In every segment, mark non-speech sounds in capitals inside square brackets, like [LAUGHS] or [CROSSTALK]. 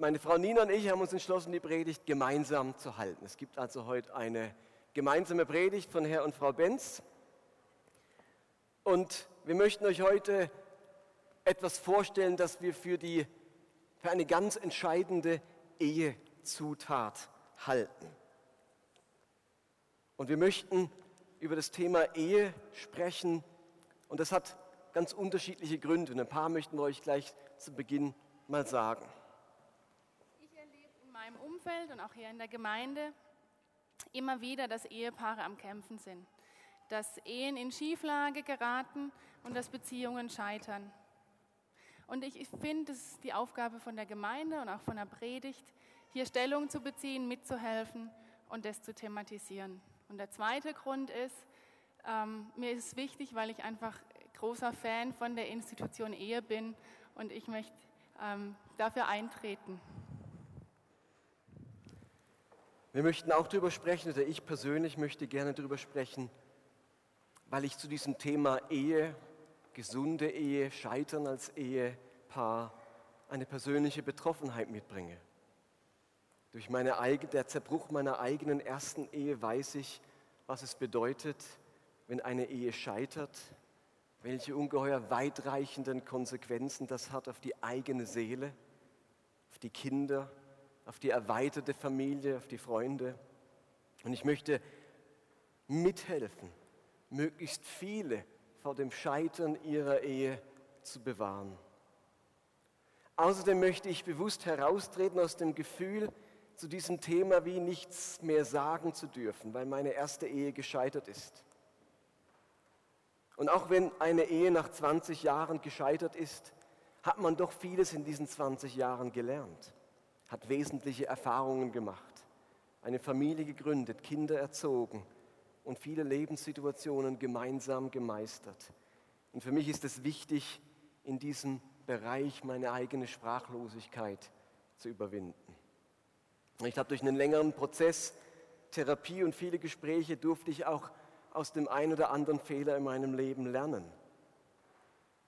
meine Frau Nina und ich haben uns entschlossen, die Predigt gemeinsam zu halten. Es gibt also heute eine gemeinsame Predigt von Herr und Frau Benz. Und wir möchten euch heute etwas vorstellen, das wir für, die, für eine ganz entscheidende Ehezutat halten. Und wir möchten über das Thema Ehe sprechen. Und das hat ganz unterschiedliche Gründe. Und ein paar möchten wir euch gleich zu Beginn mal sagen Umfeld und auch hier in der Gemeinde immer wieder, dass Ehepaare am Kämpfen sind, dass Ehen in Schieflage geraten und dass Beziehungen scheitern. Und ich, finde, es ist die Aufgabe von der Gemeinde und auch von der Predigt, hier Stellung zu beziehen, mitzuhelfen und das zu thematisieren. Und der zweite Grund ist, ähm, mir ist es wichtig, weil ich einfach großer Fan von der Institution Ehe bin und ich möchte ähm, dafür eintreten. Wir möchten auch darüber sprechen, oder ich persönlich möchte gerne darüber sprechen, weil ich zu diesem Thema Ehe, gesunde Ehe, Scheitern als Ehepaar eine persönliche Betroffenheit mitbringe. Durch meine eigene, der Zerbruch meiner eigenen ersten Ehe weiß ich, was es bedeutet, wenn eine Ehe scheitert, welche ungeheuer weitreichenden Konsequenzen das hat auf die eigene Seele, auf die Kinder, auf die erweiterte Familie, auf die Freunde. Und ich möchte mithelfen, möglichst viele vor dem Scheitern ihrer Ehe zu bewahren. Außerdem möchte ich bewusst heraustreten aus dem Gefühl, zu diesem Thema wie nichts mehr sagen zu dürfen, weil meine erste Ehe gescheitert ist. Und auch wenn eine Ehe nach 20 Jahren gescheitert ist, hat man doch vieles in diesen 20 Jahren gelernt hat wesentliche Erfahrungen gemacht, eine Familie gegründet, Kinder erzogen und viele Lebenssituationen gemeinsam gemeistert. Und für mich ist es wichtig, in diesem Bereich meine eigene Sprachlosigkeit zu überwinden. Ich habe durch einen längeren Prozess, Therapie und viele Gespräche durfte ich auch aus dem einen oder anderen Fehler in meinem Leben lernen.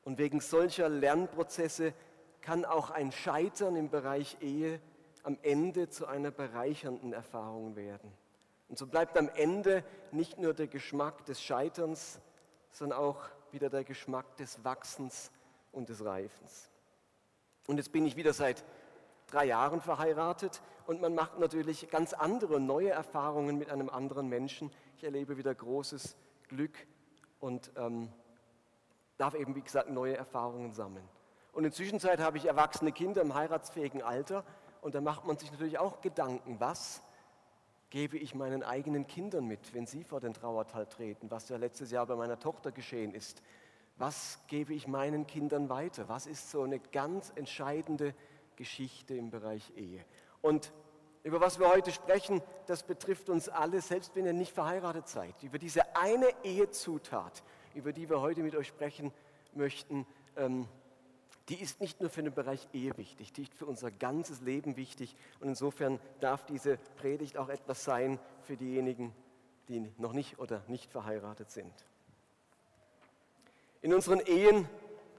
Und wegen solcher Lernprozesse kann auch ein Scheitern im Bereich Ehe am Ende zu einer bereichernden Erfahrung werden. Und so bleibt am Ende nicht nur der Geschmack des Scheiterns, sondern auch wieder der Geschmack des Wachsens und des Reifens. Und jetzt bin ich wieder seit drei Jahren verheiratet und man macht natürlich ganz andere, neue Erfahrungen mit einem anderen Menschen. Ich erlebe wieder großes Glück und ähm, darf eben, wie gesagt, neue Erfahrungen sammeln. Und in der Zwischenzeit habe ich erwachsene Kinder im heiratsfähigen Alter und da macht man sich natürlich auch Gedanken, was gebe ich meinen eigenen Kindern mit, wenn sie vor den Trauertal treten, was ja letztes Jahr bei meiner Tochter geschehen ist. Was gebe ich meinen Kindern weiter? Was ist so eine ganz entscheidende Geschichte im Bereich Ehe? Und über was wir heute sprechen, das betrifft uns alle, selbst wenn ihr nicht verheiratet seid. Über diese eine Ehezutat, über die wir heute mit euch sprechen möchten, ähm, die ist nicht nur für den Bereich Ehe wichtig, die ist für unser ganzes Leben wichtig. Und insofern darf diese Predigt auch etwas sein für diejenigen, die noch nicht oder nicht verheiratet sind. In unseren Ehen,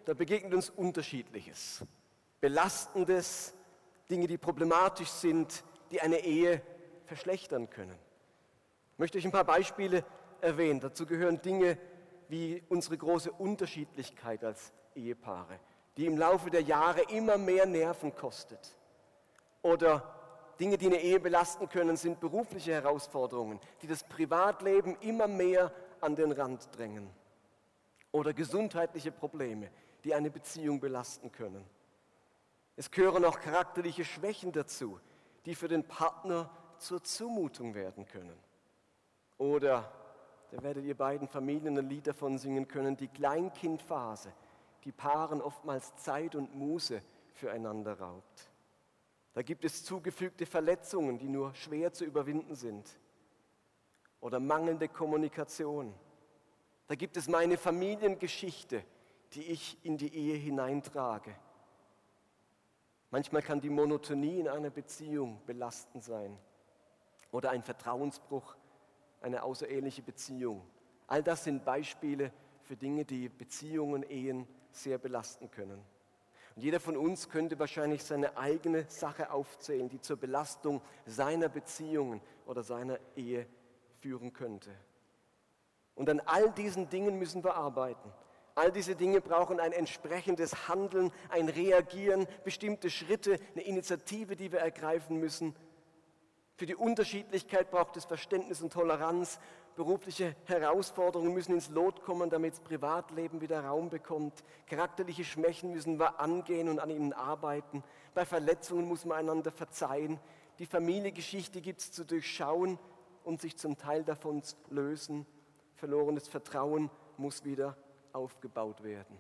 da begegnet uns Unterschiedliches. Belastendes, Dinge, die problematisch sind, die eine Ehe verschlechtern können. Ich möchte euch ein paar Beispiele erwähnen. Dazu gehören Dinge wie unsere große Unterschiedlichkeit als Ehepaare die im Laufe der Jahre immer mehr Nerven kostet. Oder Dinge, die eine Ehe belasten können, sind berufliche Herausforderungen, die das Privatleben immer mehr an den Rand drängen. Oder gesundheitliche Probleme, die eine Beziehung belasten können. Es gehören auch charakterliche Schwächen dazu, die für den Partner zur Zumutung werden können. Oder, da werdet ihr beiden Familien ein Lied davon singen können, die Kleinkindphase, die Paaren oftmals Zeit und Muße füreinander raubt. Da gibt es zugefügte Verletzungen, die nur schwer zu überwinden sind. Oder mangelnde Kommunikation. Da gibt es meine Familiengeschichte, die ich in die Ehe hineintrage. Manchmal kann die Monotonie in einer Beziehung belastend sein. Oder ein Vertrauensbruch, eine außereheliche Beziehung. All das sind Beispiele für Dinge, die Beziehungen, Ehen sehr belasten können. Und jeder von uns könnte wahrscheinlich seine eigene Sache aufzählen, die zur Belastung seiner Beziehungen oder seiner Ehe führen könnte. Und an all diesen Dingen müssen wir arbeiten. All diese Dinge brauchen ein entsprechendes Handeln, ein Reagieren, bestimmte Schritte, eine Initiative, die wir ergreifen müssen. Für die Unterschiedlichkeit braucht es Verständnis und Toleranz. Berufliche Herausforderungen müssen ins Lot kommen, damit das Privatleben wieder Raum bekommt. Charakterliche Schwächen müssen wir angehen und an ihnen arbeiten. Bei Verletzungen muss man einander verzeihen. Die Familiengeschichte gibt es zu durchschauen und sich zum Teil davon zu lösen. Verlorenes Vertrauen muss wieder aufgebaut werden.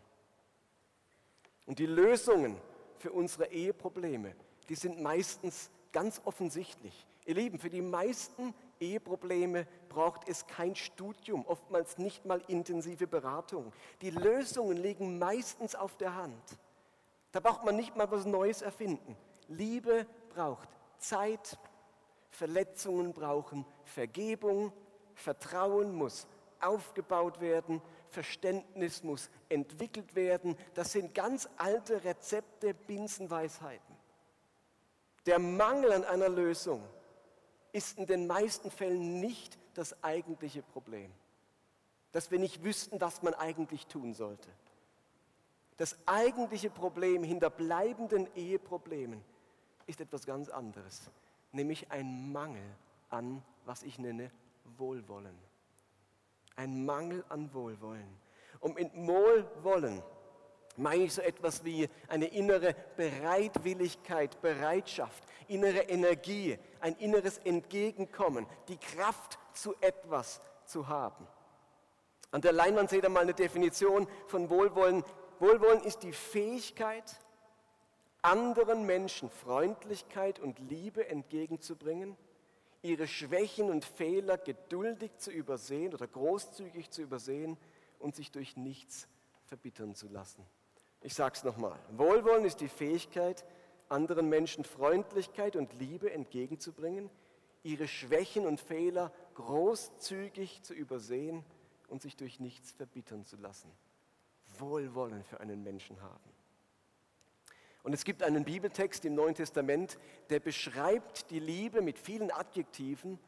Und die Lösungen für unsere Eheprobleme, die sind meistens ganz offensichtlich. Ihr Lieben, für die meisten Eheprobleme braucht es kein Studium, oftmals nicht mal intensive Beratung. Die Lösungen liegen meistens auf der Hand. Da braucht man nicht mal was Neues erfinden. Liebe braucht Zeit, Verletzungen brauchen Vergebung, Vertrauen muss aufgebaut werden, Verständnis muss entwickelt werden. Das sind ganz alte Rezepte, Binsenweisheiten. Der Mangel an einer Lösung ist in den meisten Fällen nicht das eigentliche Problem. Dass wir nicht wüssten, was man eigentlich tun sollte. Das eigentliche Problem hinter bleibenden Eheproblemen ist etwas ganz anderes, nämlich ein Mangel an, was ich nenne, Wohlwollen. Ein Mangel an Wohlwollen. Und mit Wohlwollen meine ich so etwas wie eine innere Bereitwilligkeit, Bereitschaft, innere Energie, ein inneres Entgegenkommen, die Kraft zu etwas zu haben. An der Leinwand seht ihr mal eine Definition von Wohlwollen. Wohlwollen ist die Fähigkeit, anderen Menschen Freundlichkeit und Liebe entgegenzubringen, ihre Schwächen und Fehler geduldig zu übersehen oder großzügig zu übersehen und sich durch nichts verbittern zu lassen. Ich sage es nochmal. Wohlwollen ist die Fähigkeit, anderen Menschen Freundlichkeit und Liebe entgegenzubringen, ihre Schwächen und Fehler großzügig zu übersehen und sich durch nichts verbittern zu lassen. Wohlwollen für einen Menschen haben. Und es gibt einen Bibeltext im Neuen Testament, der beschreibt die Liebe mit vielen Adjektiven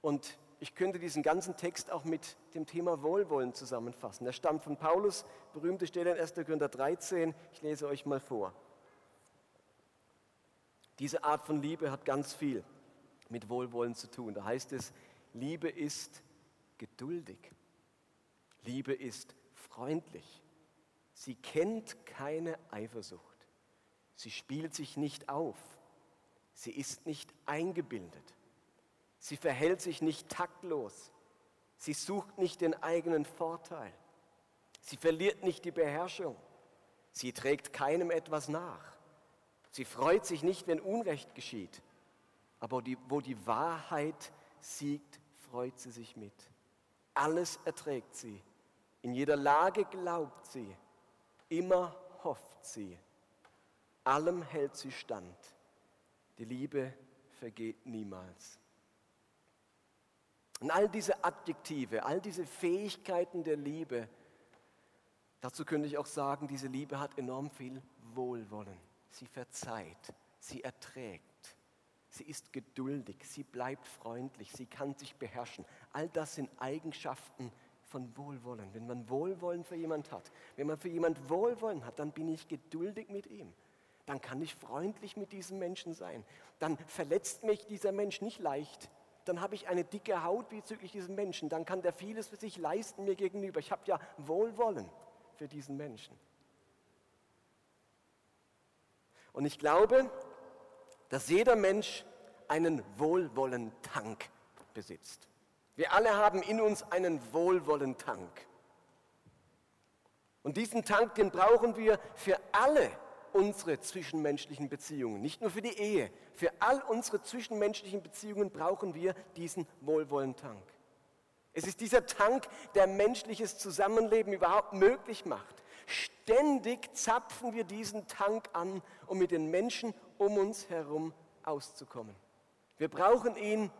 und ich könnte diesen ganzen Text auch mit dem Thema Wohlwollen zusammenfassen. Er stammt von Paulus, berühmte Stelle in 1. Korinther 13. Ich lese euch mal vor. Diese Art von Liebe hat ganz viel mit Wohlwollen zu tun. Da heißt es, Liebe ist geduldig. Liebe ist freundlich. Sie kennt keine Eifersucht. Sie spielt sich nicht auf. Sie ist nicht eingebildet. Sie verhält sich nicht taktlos. Sie sucht nicht den eigenen Vorteil. Sie verliert nicht die Beherrschung. Sie trägt keinem etwas nach. Sie freut sich nicht, wenn Unrecht geschieht. Aber die, wo die Wahrheit siegt, freut sie sich mit. Alles erträgt sie. In jeder Lage glaubt sie. Immer hofft sie. Allem hält sie stand. Die Liebe vergeht niemals. Und all diese Adjektive, all diese Fähigkeiten der Liebe, dazu könnte ich auch sagen, diese Liebe hat enorm viel Wohlwollen. Sie verzeiht, sie erträgt, sie ist geduldig, sie bleibt freundlich, sie kann sich beherrschen. All das sind Eigenschaften von Wohlwollen. Wenn man Wohlwollen für jemand hat, wenn man für jemand Wohlwollen hat, dann bin ich geduldig mit ihm. Dann kann ich freundlich mit diesem Menschen sein. Dann verletzt mich dieser Mensch nicht leicht dann habe ich eine dicke Haut bezüglich diesem Menschen, dann kann der vieles für sich leisten mir gegenüber. Ich habe ja Wohlwollen für diesen Menschen. Und ich glaube, dass jeder Mensch einen Wohlwollentank besitzt. Wir alle haben in uns einen Wohlwollentank. Und diesen Tank, den brauchen wir für alle unsere zwischenmenschlichen Beziehungen, nicht nur für die Ehe, für all unsere zwischenmenschlichen Beziehungen brauchen wir diesen Wohlwollentank. Es ist dieser Tank, der menschliches Zusammenleben überhaupt möglich macht. Ständig zapfen wir diesen Tank an, um mit den Menschen um uns herum auszukommen. Wir brauchen ihn,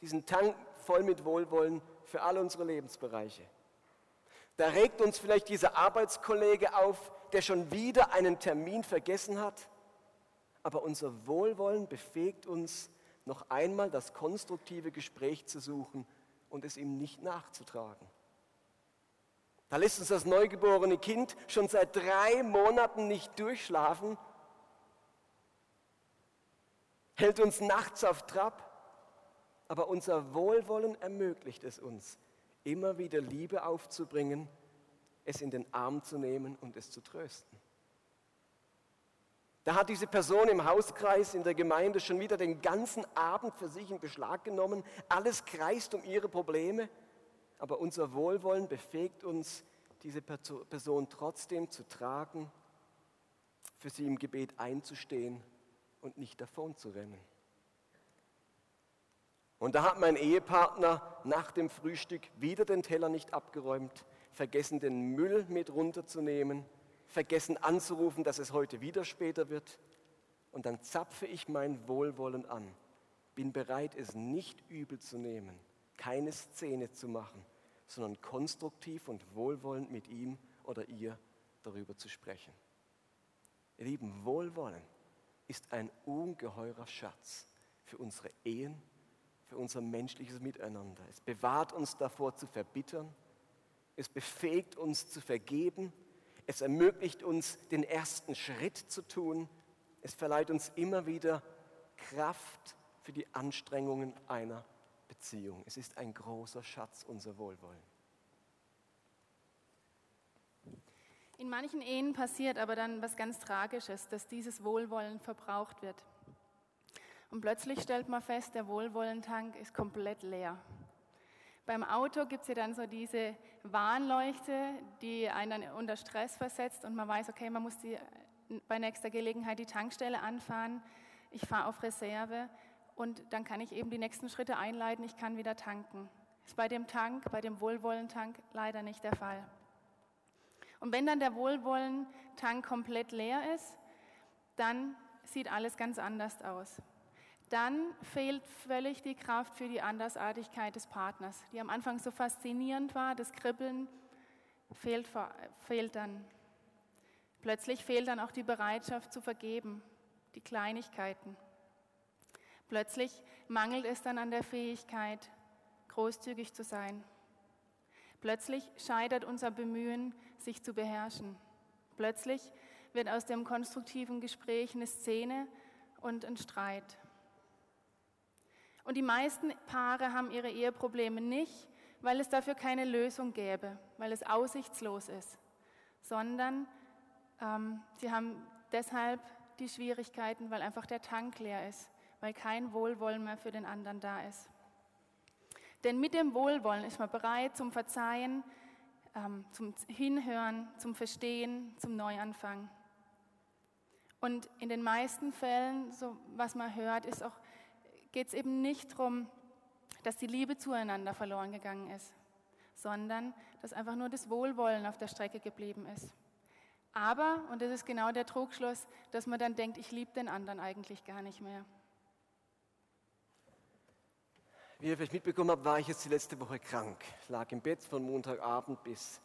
diesen Tank voll mit Wohlwollen für all unsere Lebensbereiche. Da regt uns vielleicht dieser Arbeitskollege auf, der schon wieder einen Termin vergessen hat, aber unser Wohlwollen befähigt uns, noch einmal das konstruktive Gespräch zu suchen und es ihm nicht nachzutragen. Da lässt uns das neugeborene Kind schon seit drei Monaten nicht durchschlafen, hält uns nachts auf Trab, aber unser Wohlwollen ermöglicht es uns, immer wieder Liebe aufzubringen, es in den Arm zu nehmen und es zu trösten. Da hat diese Person im Hauskreis in der Gemeinde schon wieder den ganzen Abend für sich in Beschlag genommen. Alles kreist um ihre Probleme, aber unser Wohlwollen befähigt uns, diese Person trotzdem zu tragen, für sie im Gebet einzustehen und nicht davon zu rennen. Und da hat mein Ehepartner nach dem Frühstück wieder den Teller nicht abgeräumt, vergessen den Müll mit runterzunehmen vergessen anzurufen, dass es heute wieder später wird. Und dann zapfe ich mein Wohlwollen an, bin bereit, es nicht übel zu nehmen, keine Szene zu machen, sondern konstruktiv und wohlwollend mit ihm oder ihr darüber zu sprechen. Ihr Lieben, Wohlwollen ist ein ungeheurer Schatz für unsere Ehen, für unser menschliches Miteinander. Es bewahrt uns davor zu verbittern, es befähigt uns zu vergeben es ermöglicht uns, den ersten Schritt zu tun. Es verleiht uns immer wieder Kraft für die Anstrengungen einer Beziehung. Es ist ein großer Schatz, unser Wohlwollen. In manchen Ehen passiert aber dann was ganz Tragisches, dass dieses Wohlwollen verbraucht wird. Und plötzlich stellt man fest, der Wohlwollentank ist komplett leer. Beim Auto gibt es ja dann so diese Warnleuchte, die einen dann unter Stress versetzt und man weiß, okay, man muss die, bei nächster Gelegenheit die Tankstelle anfahren. Ich fahre auf Reserve und dann kann ich eben die nächsten Schritte einleiten, ich kann wieder tanken. Ist bei dem Tank, bei dem Wohlwollentank leider nicht der Fall. Und wenn dann der Wohlwollentank komplett leer ist, dann sieht alles ganz anders aus dann fehlt völlig die Kraft für die Andersartigkeit des Partners, die am Anfang so faszinierend war, das Kribbeln fehlt, fehlt dann. Plötzlich fehlt dann auch die Bereitschaft zu vergeben, die Kleinigkeiten. Plötzlich mangelt es dann an der Fähigkeit, großzügig zu sein. Plötzlich scheitert unser Bemühen, sich zu beherrschen. Plötzlich wird aus dem konstruktiven Gespräch eine Szene und ein Streit. Und die meisten Paare haben ihre Eheprobleme nicht, weil es dafür keine Lösung gäbe, weil es aussichtslos ist, sondern ähm, sie haben deshalb die Schwierigkeiten, weil einfach der Tank leer ist, weil kein Wohlwollen mehr für den anderen da ist. Denn mit dem Wohlwollen ist man bereit zum Verzeihen, ähm, zum Hinhören, zum Verstehen, zum Neuanfang. Und in den meisten Fällen, so was man hört, ist auch geht es eben nicht darum, dass die Liebe zueinander verloren gegangen ist, sondern dass einfach nur das Wohlwollen auf der Strecke geblieben ist. Aber, und das ist genau der Trugschluss, dass man dann denkt, ich liebe den anderen eigentlich gar nicht mehr. Wie ihr vielleicht mitbekommen habt, war ich jetzt die letzte Woche krank. Lag im Bett von Montagabend bis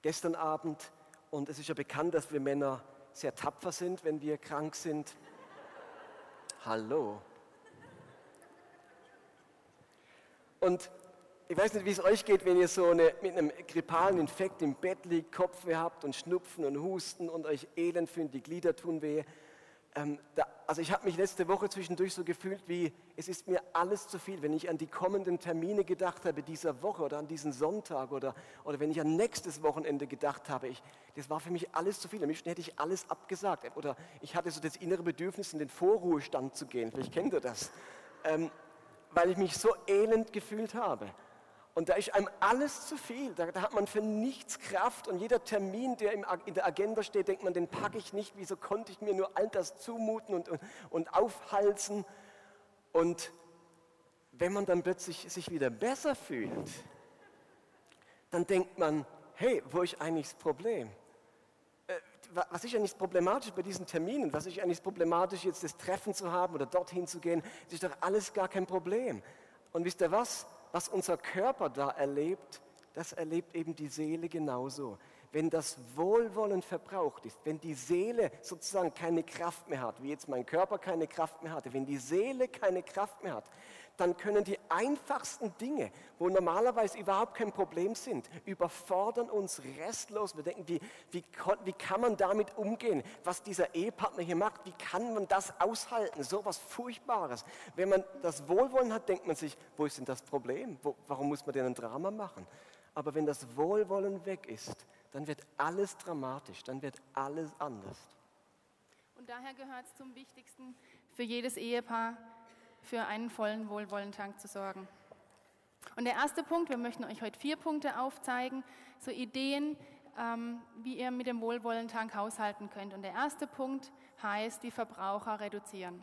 gestern Abend. Und es ist ja bekannt, dass wir Männer sehr tapfer sind, wenn wir krank sind. Hallo. Und ich weiß nicht, wie es euch geht, wenn ihr so eine, mit einem grippalen Infekt im Bett liegt, Kopfweh habt und Schnupfen und Husten und euch elend fühlt, die Glieder tun weh. Ähm, da, also ich habe mich letzte Woche zwischendurch so gefühlt, wie es ist mir alles zu viel. Wenn ich an die kommenden Termine gedacht habe dieser Woche oder an diesen Sonntag oder, oder wenn ich an nächstes Wochenende gedacht habe, ich, das war für mich alles zu viel. Am liebsten hätte ich alles abgesagt. Oder ich hatte so das innere Bedürfnis, in den Vorruhestand zu gehen. Vielleicht kennt ihr das. Ähm, weil ich mich so elend gefühlt habe. Und da ist einem alles zu viel. Da, da, hat man für nichts Kraft. Und jeder Termin, der in der Agenda steht, denkt man, den packe ich nicht. Wieso konnte ich mir nur all das zumuten und, und, und aufhalsen? Und wenn man dann plötzlich sich wieder besser fühlt, dann denkt man, hey, wo ist eigentlich das Problem? Was ist eigentlich problematisch bei diesen Terminen? Was ist eigentlich problematisch, jetzt das Treffen zu haben oder dorthin zu gehen? Das ist doch alles gar kein Problem. Und wisst ihr was? Was unser Körper da erlebt, das erlebt eben die Seele genauso. wenn das Wohlwollen verbraucht ist, wenn die Seele sozusagen keine Kraft mehr hat, wie jetzt mein Körper keine Kraft mehr hatte, wenn die Seele keine Kraft mehr hat, dann können die einfachsten Dinge, wo normalerweise überhaupt kein Problem sind, überfordern uns restlos. Wir denken, wie, wie, wie kann man damit umgehen, was dieser Ehepartner hier macht? Wie kann man das aushalten? So was Furchtbares. Wenn man das Wohlwollen hat, denkt man sich, wo ist denn das Problem? Wo, warum muss man denn ein Drama machen? Aber wenn das Wohlwollen weg ist, dann wird alles dramatisch, dann wird alles anders. Und daher gehört es zum Wichtigsten für jedes Ehepaar, für einen vollen Wohlwollentank zu sorgen. Und der erste Punkt, wir möchten euch heute vier Punkte aufzeigen, so Ideen, ähm, wie ihr mit dem Wohlwollentank haushalten könnt. Und der erste Punkt heißt, die Verbraucher reduzieren.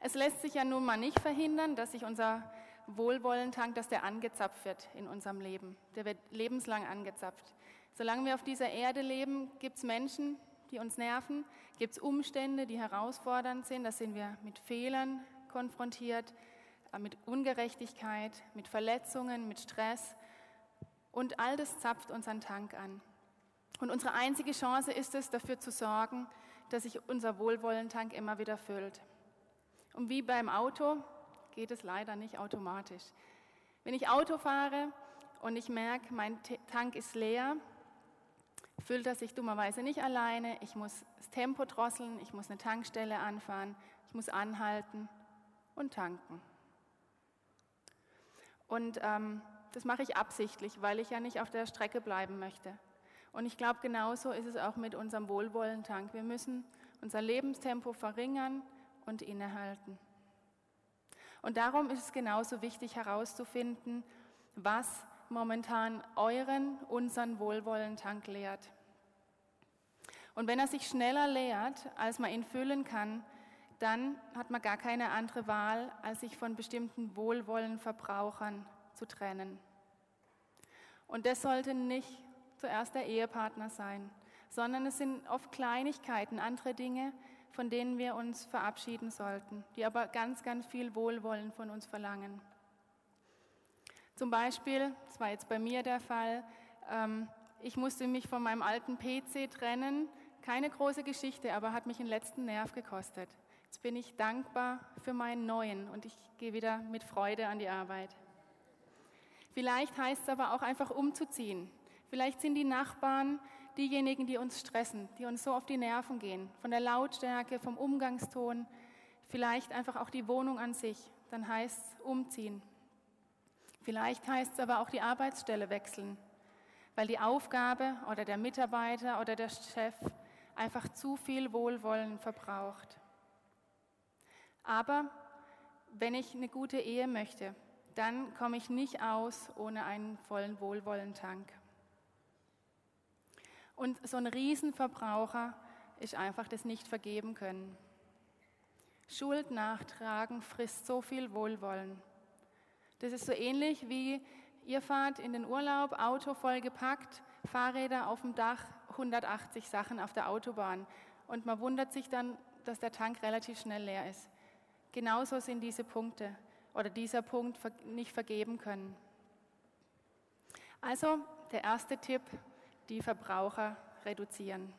Es lässt sich ja nun mal nicht verhindern, dass sich unser Wohlwollentank, dass der angezapft wird in unserem Leben. Der wird lebenslang angezapft. Solange wir auf dieser Erde leben, gibt es Menschen, die uns nerven, gibt es Umstände, die herausfordernd sind. Da sind wir mit Fehlern konfrontiert, äh, mit Ungerechtigkeit, mit Verletzungen, mit Stress. Und all das zapft unseren Tank an. Und unsere einzige Chance ist es, dafür zu sorgen, dass sich unser Wohlwollentank immer wieder füllt. Und wie beim Auto geht es leider nicht automatisch. Wenn ich Auto fahre und ich merke, mein Tank ist leer, füllt er sich dummerweise nicht alleine. Ich muss das Tempo drosseln, ich muss eine Tankstelle anfahren, ich muss anhalten und tanken. Und ähm, das mache ich absichtlich, weil ich ja nicht auf der Strecke bleiben möchte. Und ich glaube, genauso ist es auch mit unserem Wohlwollentank. Wir müssen unser Lebenstempo verringern und innehalten. Und darum ist es genauso wichtig herauszufinden, was momentan euren, unseren Wohlwollentank leert. Und wenn er sich schneller leert, als man ihn füllen kann, dann hat man gar keine andere Wahl, als sich von bestimmten Wohlwollenverbrauchern zu trennen. Und das sollte nicht zuerst der Ehepartner sein, sondern es sind oft Kleinigkeiten, andere Dinge, von denen wir uns verabschieden sollten, die aber ganz, ganz viel Wohlwollen von uns verlangen. Zum Beispiel, das war jetzt bei mir der Fall, ähm, ich musste mich von meinem alten PC trennen. Keine große Geschichte, aber hat mich den letzten Nerv gekostet. Jetzt bin ich dankbar für meinen neuen und ich gehe wieder mit Freude an die Arbeit. Vielleicht heißt es aber auch einfach umzuziehen. Vielleicht sind die Nachbarn diejenigen, die uns stressen, die uns so auf die Nerven gehen, von der Lautstärke, vom Umgangston, vielleicht einfach auch die Wohnung an sich, dann heißt es umziehen. Vielleicht heißt es aber auch die Arbeitsstelle wechseln, weil die Aufgabe oder der Mitarbeiter oder der Chef einfach zu viel Wohlwollen verbraucht. Aber wenn ich eine gute Ehe möchte, dann komme ich nicht aus ohne einen vollen Wohlwollentank. Und so ein Riesenverbraucher ist einfach das nicht vergeben können. Schuld nachtragen frisst so viel Wohlwollen. Das ist so ähnlich wie ihr fahrt in den Urlaub, Auto voll gepackt, Fahrräder auf dem Dach, 180 Sachen auf der Autobahn. Und man wundert sich dann, dass der Tank relativ schnell leer ist. Genauso sind diese Punkte oder dieser Punkt nicht vergeben können. Also der erste Tipp, die Verbraucher reduzieren.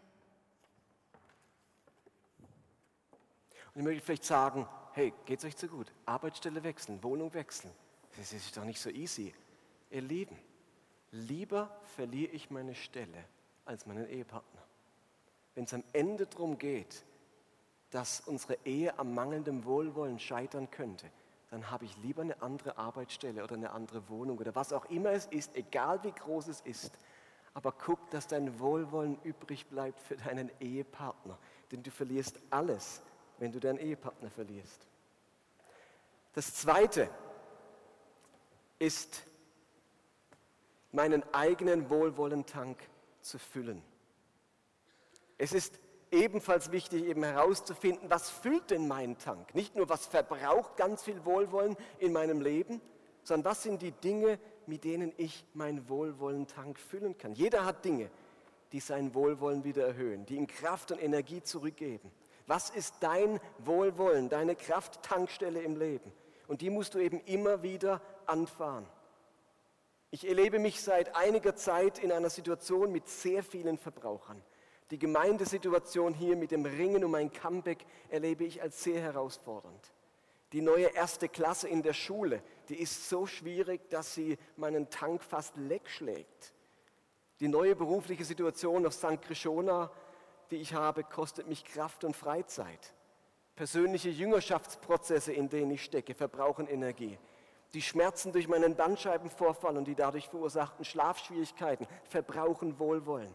Und ich möchte vielleicht sagen, hey, geht es euch zu gut? Arbeitsstelle wechseln, Wohnung wechseln. Das ist doch nicht so easy. Ihr Lieben, lieber verliere ich meine Stelle als meinen Ehepartner. Wenn es am Ende darum geht, dass unsere Ehe am mangelnden Wohlwollen scheitern könnte, dann habe ich lieber eine andere Arbeitsstelle oder eine andere Wohnung oder was auch immer es ist, egal wie groß es ist, aber guck, dass dein Wohlwollen übrig bleibt für deinen Ehepartner. Denn du verlierst alles, wenn du deinen Ehepartner verlierst. Das Zweite ist, meinen eigenen Wohlwollentank zu füllen. Es ist ebenfalls wichtig, eben herauszufinden, was füllt denn meinen Tank? Nicht nur, was verbraucht ganz viel Wohlwollen in meinem Leben, sondern was sind die Dinge, mit denen ich meinen Wohlwollen-Tank füllen kann. Jeder hat Dinge, die sein Wohlwollen wieder erhöhen, die ihm Kraft und Energie zurückgeben. Was ist dein Wohlwollen, deine Krafttankstelle im Leben? Und die musst du eben immer wieder anfahren. Ich erlebe mich seit einiger Zeit in einer Situation mit sehr vielen Verbrauchern. Die Gemeindesituation hier mit dem Ringen um ein Comeback erlebe ich als sehr herausfordernd. Die neue erste Klasse in der Schule, die ist so schwierig, dass sie meinen Tank fast leck schlägt. Die neue berufliche Situation auf St. Krishona, die ich habe, kostet mich Kraft und Freizeit. Persönliche Jüngerschaftsprozesse, in denen ich stecke, verbrauchen Energie. Die Schmerzen durch meinen Bandscheibenvorfall und die dadurch verursachten Schlafschwierigkeiten verbrauchen Wohlwollen.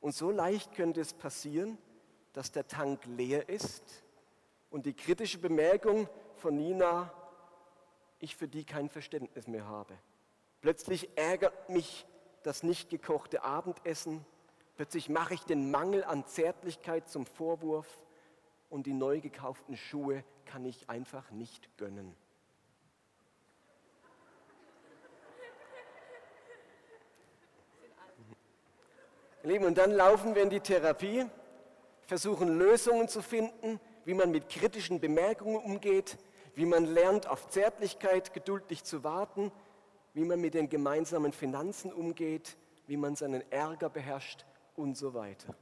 Und so leicht könnte es passieren, dass der Tank leer ist und die kritische Bemerkung von Nina, ich für die kein Verständnis mehr habe. Plötzlich ärgert mich das nicht gekochte Abendessen, plötzlich mache ich den Mangel an Zärtlichkeit zum Vorwurf und die neu gekauften Schuhe kann ich einfach nicht gönnen. Lieben, und dann laufen wir in die Therapie, versuchen Lösungen zu finden, wie man mit kritischen Bemerkungen umgeht, wie man lernt, auf Zärtlichkeit geduldig zu warten, wie man mit den gemeinsamen Finanzen umgeht, wie man seinen Ärger beherrscht und so weiter.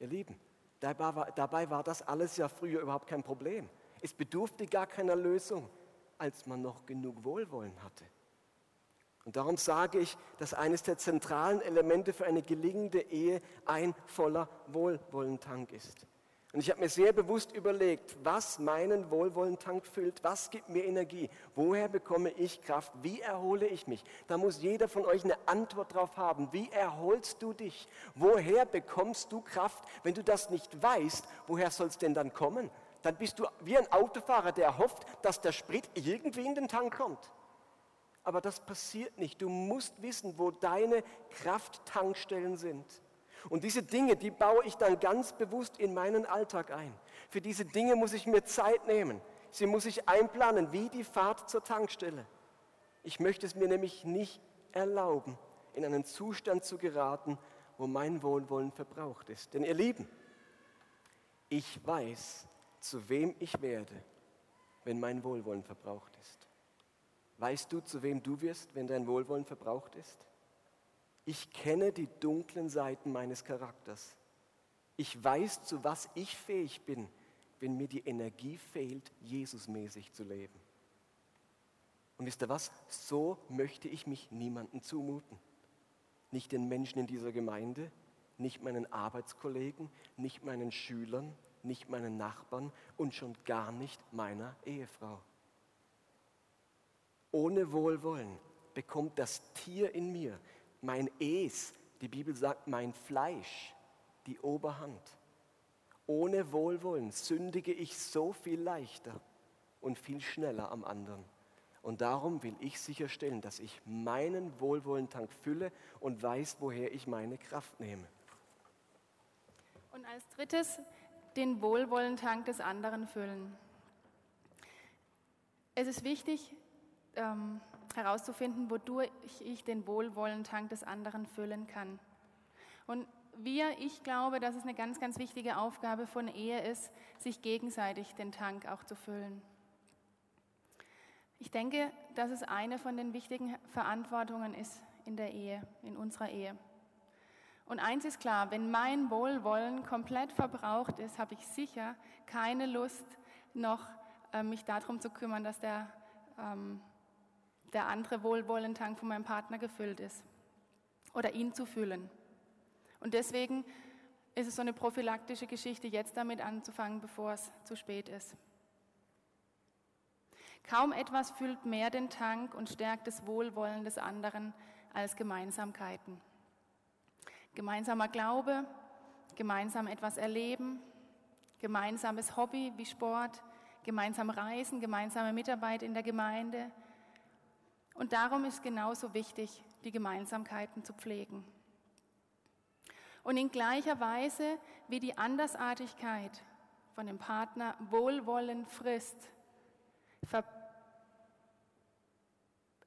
Ihr Lieben, dabei war, dabei war das alles ja früher überhaupt kein Problem. Es bedurfte gar keiner Lösung, als man noch genug Wohlwollen hatte. Und darum sage ich, dass eines der zentralen Elemente für eine gelingende Ehe ein voller Wohlwollentank ist. Und ich habe mir sehr bewusst überlegt, was meinen Wohlwollentank füllt, was gibt mir Energie, woher bekomme ich Kraft, wie erhole ich mich. Da muss jeder von euch eine Antwort drauf haben. Wie erholst du dich? Woher bekommst du Kraft? Wenn du das nicht weißt, woher soll es denn dann kommen? Dann bist du wie ein Autofahrer, der hofft, dass der Sprit irgendwie in den Tank kommt. Aber das passiert nicht. Du musst wissen, wo deine Krafttankstellen sind. Und diese Dinge, die baue ich dann ganz bewusst in meinen Alltag ein. Für diese Dinge muss ich mir Zeit nehmen. Sie muss ich einplanen, wie die Fahrt zur Tankstelle. Ich möchte es mir nämlich nicht erlauben, in einen Zustand zu geraten, wo mein Wohlwollen verbraucht ist. Denn ihr Lieben, ich weiß, zu wem ich werde, wenn mein Wohlwollen verbraucht ist. Weißt du, zu wem du wirst, wenn dein Wohlwollen verbraucht ist? Ich kenne die dunklen Seiten meines Charakters. Ich weiß, zu was ich fähig bin, wenn mir die Energie fehlt, Jesusmäßig zu leben. Und wisst ihr was? So möchte ich mich niemandem zumuten. Nicht den Menschen in dieser Gemeinde, nicht meinen Arbeitskollegen, nicht meinen Schülern, nicht meinen Nachbarn und schon gar nicht meiner Ehefrau. Ohne Wohlwollen bekommt das Tier in mir, mein Es, die Bibel sagt mein Fleisch, die Oberhand. Ohne Wohlwollen sündige ich so viel leichter und viel schneller am anderen. Und darum will ich sicherstellen, dass ich meinen Wohlwollentank fülle und weiß, woher ich meine Kraft nehme. Und als drittes den Wohlwollentank des anderen füllen. Es ist wichtig, ähm, herauszufinden, wodurch ich den Wohlwollentank des anderen füllen kann. Und wir, ich glaube, dass es eine ganz, ganz wichtige Aufgabe von Ehe ist, sich gegenseitig den Tank auch zu füllen. Ich denke, dass es eine von den wichtigen Verantwortungen ist in der Ehe, in unserer Ehe. Und eins ist klar, wenn mein Wohlwollen komplett verbraucht ist, habe ich sicher keine Lust, noch äh, mich darum zu kümmern, dass der ähm, der andere Wohlwollentank von meinem Partner gefüllt ist oder ihn zu füllen. Und deswegen ist es so eine prophylaktische Geschichte, jetzt damit anzufangen, bevor es zu spät ist. Kaum etwas füllt mehr den Tank und stärkt das Wohlwollen des anderen als Gemeinsamkeiten. Gemeinsamer Glaube, gemeinsam etwas erleben, gemeinsames Hobby wie Sport, gemeinsam Reisen, gemeinsame Mitarbeit in der Gemeinde, und darum ist genauso wichtig, die Gemeinsamkeiten zu pflegen. Und in gleicher Weise wie die Andersartigkeit von dem Partner Wohlwollen frisst,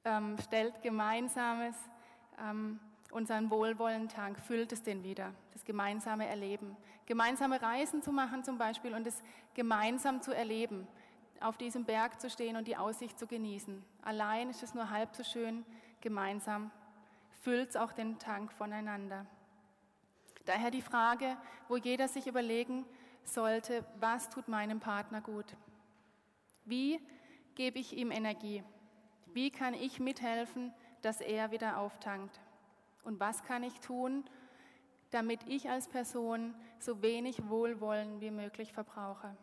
ähm, stellt Gemeinsames ähm, unseren Wohlwollentank, füllt es den wieder, das gemeinsame Erleben. Gemeinsame Reisen zu machen zum Beispiel und es gemeinsam zu erleben auf diesem Berg zu stehen und die Aussicht zu genießen. Allein ist es nur halb so schön, gemeinsam füllt auch den Tank voneinander. Daher die Frage, wo jeder sich überlegen sollte, was tut meinem Partner gut? Wie gebe ich ihm Energie? Wie kann ich mithelfen, dass er wieder auftankt? Und was kann ich tun, damit ich als Person so wenig Wohlwollen wie möglich verbrauche?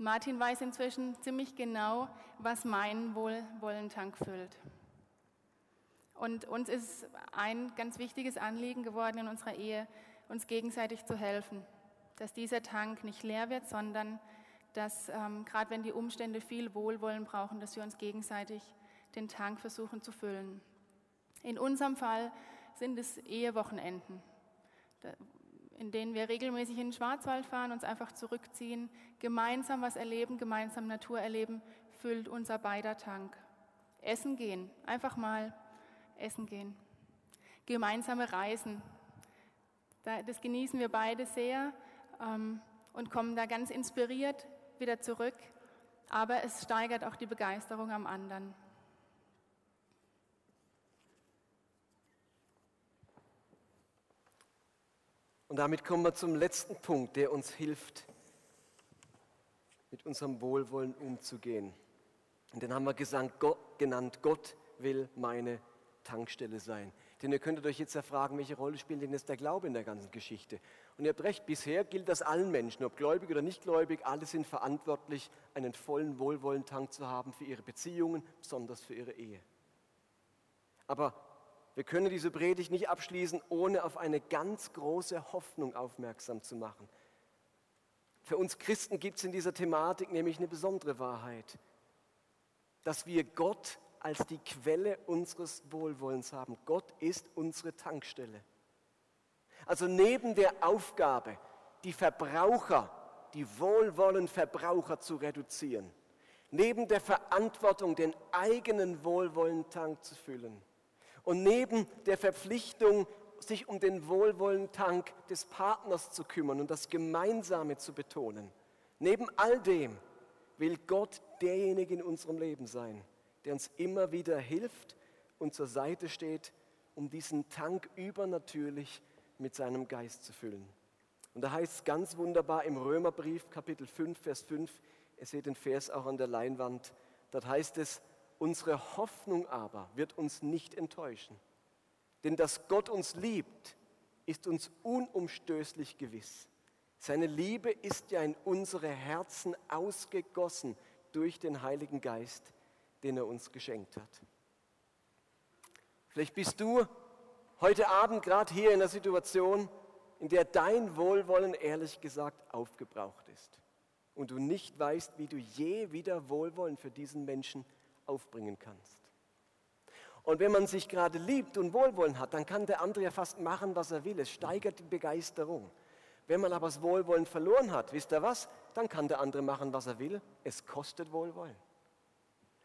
Martin weiß inzwischen ziemlich genau, was meinen Wohlwollentank füllt. Und uns ist ein ganz wichtiges Anliegen geworden in unserer Ehe, uns gegenseitig zu helfen, dass dieser Tank nicht leer wird, sondern dass ähm, gerade wenn die Umstände viel Wohlwollen brauchen, dass wir uns gegenseitig den Tank versuchen zu füllen. In unserem Fall sind es Ehewochenenden, in denen wir regelmäßig in den Schwarzwald fahren, uns einfach zurückziehen, gemeinsam was erleben, gemeinsam Natur erleben, füllt unser beider Tank. Essen gehen, einfach mal essen gehen. Gemeinsame Reisen, das genießen wir beide sehr ähm, und kommen da ganz inspiriert wieder zurück, aber es steigert auch die Begeisterung am anderen. Und damit kommen wir zum letzten Punkt, der uns hilft, mit unserem Wohlwollen umzugehen. Und den haben wir gesagt, Gott, genannt, Gott will meine Tankstelle sein. Denn ihr könntet euch jetzt ja fragen, welche Rolle spielt denn jetzt der Glaube in der ganzen Geschichte? Und ihr habt recht, bisher gilt das allen Menschen, ob gläubig oder nicht gläubig, alle sind verantwortlich, einen vollen Wohlwollentank zu haben für ihre Beziehungen, besonders für ihre Ehe. Aber wir können diese Predigt nicht abschließen, ohne auf eine ganz große Hoffnung aufmerksam zu machen. Für uns Christen gibt es in dieser Thematik nämlich eine besondere Wahrheit, dass wir Gott als die Quelle unseres Wohlwollens haben. Gott ist unsere Tankstelle. Also neben der Aufgabe, die Verbraucher, die wohlwollenden Verbraucher zu reduzieren, neben der Verantwortung, den eigenen wohlwollenden Tank zu füllen und neben der Verpflichtung, sich um den wohlwollenden Tank des Partners zu kümmern und das Gemeinsame zu betonen, neben all dem will Gott derjenige in unserem Leben sein, der uns immer wieder hilft und zur Seite steht, um diesen Tank übernatürlich mit seinem Geist zu füllen. Und da heißt es ganz wunderbar im Römerbrief Kapitel 5, Vers 5, ihr seht den Vers auch an der Leinwand, dort heißt es, unsere Hoffnung aber wird uns nicht enttäuschen. Denn dass Gott uns liebt, ist uns unumstößlich gewiss. Seine Liebe ist ja in unsere Herzen ausgegossen durch den Heiligen Geist, den er uns geschenkt hat. Vielleicht bist du heute Abend gerade hier in der Situation, in der dein Wohlwollen ehrlich gesagt aufgebraucht ist und du nicht weißt, wie du je wieder Wohlwollen für diesen Menschen aufbringen kannst. Und wenn man sich gerade liebt und Wohlwollen hat, dann kann der andere ja fast machen, was er will. Es steigert die Begeisterung. Wenn man aber das Wohlwollen verloren hat, wisst ihr was? Dann kann der andere machen, was er will. Es kostet Wohlwollen.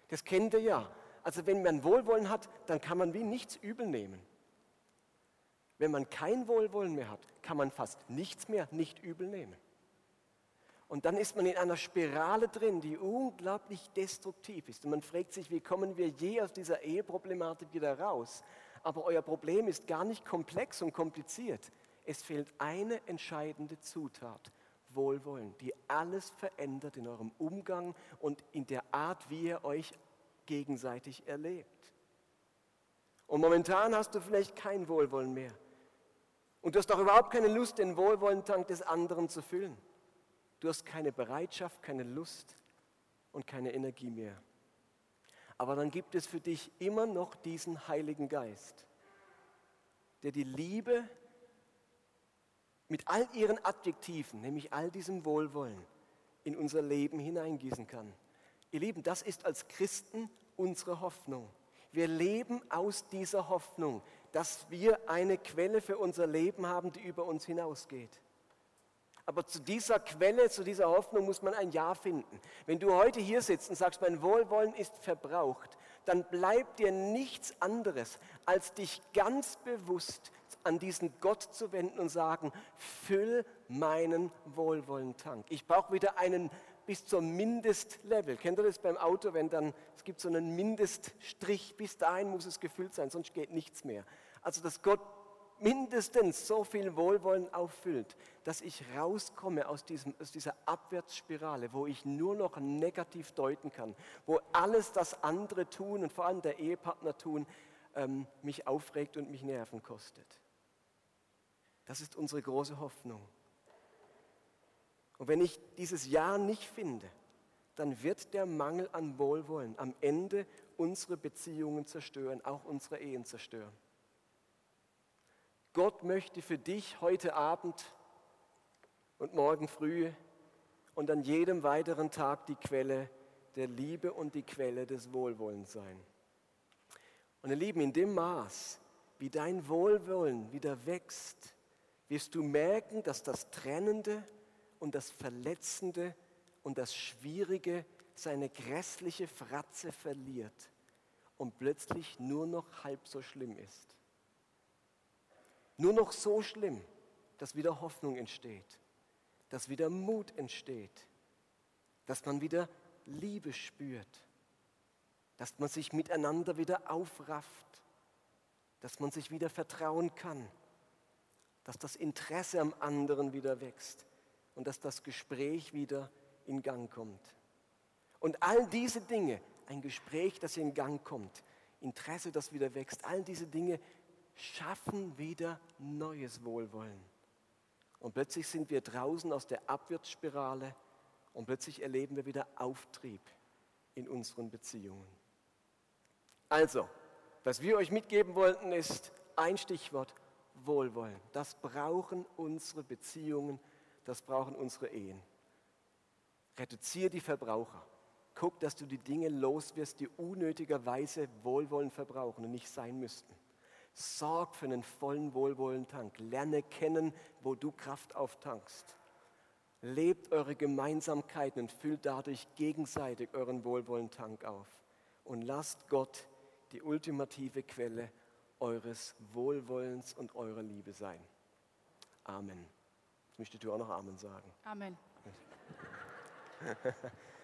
Das kennt ihr ja. Also wenn man Wohlwollen hat, dann kann man wie nichts übel nehmen. Wenn man kein Wohlwollen mehr hat, kann man fast nichts mehr nicht übel nehmen. Und dann ist man in einer Spirale drin, die unglaublich destruktiv ist. Und man fragt sich, wie kommen wir je aus dieser Eheproblematik wieder raus? Aber euer Problem ist gar nicht komplex und kompliziert. Es fehlt eine entscheidende Zutat. Wohlwollen, die alles verändert in eurem Umgang und in der Art, wie ihr euch gegenseitig erlebt. Und momentan hast du vielleicht kein Wohlwollen mehr. Und du hast auch überhaupt keine Lust, den Wohlwollentank des anderen zu füllen. Du hast keine Bereitschaft, keine Lust und keine Energie mehr. Aber dann gibt es für dich immer noch diesen Heiligen Geist, der die Liebe mit all ihren Adjektiven, nämlich all diesem Wohlwollen, in unser Leben hineingießen kann. Ihr Lieben, das ist als Christen unsere Hoffnung. Wir leben aus dieser Hoffnung, dass wir eine Quelle für unser Leben haben, die über uns hinausgeht. Aber zu dieser Quelle, zu dieser Hoffnung muss man ein Ja finden. Wenn du heute hier sitzt und sagst, mein Wohlwollen ist verbraucht, dann bleibt dir nichts anderes, als dich ganz bewusst an diesen Gott zu wenden und sagen, füll meinen Wohlwollentank. Ich brauche wieder einen bis zum Mindestlevel. Kennt ihr das beim Auto, wenn dann, es gibt so einen Mindeststrich, bis dahin muss es gefüllt sein, sonst geht nichts mehr. Also, dass Gott mindestens so viel Wohlwollen auffüllt, dass ich rauskomme aus, diesem, aus dieser Abwärtsspirale, wo ich nur noch negativ deuten kann, wo alles das andere tun und vor allem der Ehepartner tun, ähm, mich aufregt und mich Nerven kostet. Das ist unsere große Hoffnung. Und wenn ich dieses Ja nicht finde, dann wird der Mangel an Wohlwollen am Ende unsere Beziehungen zerstören, auch unsere Ehen zerstören. Gott möchte für dich heute Abend und morgen früh und an jedem weiteren Tag die Quelle der Liebe und die Quelle des Wohlwollens sein. Und ihr Lieben, in dem Maß, wie dein Wohlwollen wieder wächst, wirst du merken, dass das Trennende und das Verletzende und das Schwierige seine grässliche Fratze verliert und plötzlich nur noch halb so schlimm ist. Nur noch so schlimm, dass wieder Hoffnung entsteht, dass wieder Mut entsteht, dass man wieder Liebe spürt, dass man sich miteinander wieder aufrafft, dass man sich wieder vertrauen kann, dass das Interesse am anderen wieder wächst und dass das Gespräch wieder in Gang kommt. Und all diese Dinge, ein Gespräch, das in Gang kommt, Interesse, das wieder wächst, all diese Dinge schaffen wieder neues Wohlwollen. Und plötzlich sind wir draußen aus der Abwärtsspirale und plötzlich erleben wir wieder Auftrieb in unseren Beziehungen. Also, was wir euch mitgeben wollten, ist ein Stichwort, Wohlwollen. Das brauchen unsere Beziehungen, das brauchen unsere Ehen. Reduziere die Verbraucher. Guck, dass du die Dinge loswirst, die unnötigerweise Wohlwollen verbrauchen und nicht sein müssten. Sorg für einen vollen Wohlwollentank. Lerne kennen, wo du Kraft auftankst. Lebt eure Gemeinsamkeiten und füllt dadurch gegenseitig euren Wohlwollentank auf. Und lasst Gott die ultimative Quelle eures Wohlwollens und eurer Liebe sein. Amen. Jetzt möchtest du auch noch Amen sagen. Amen. [LAUGHS]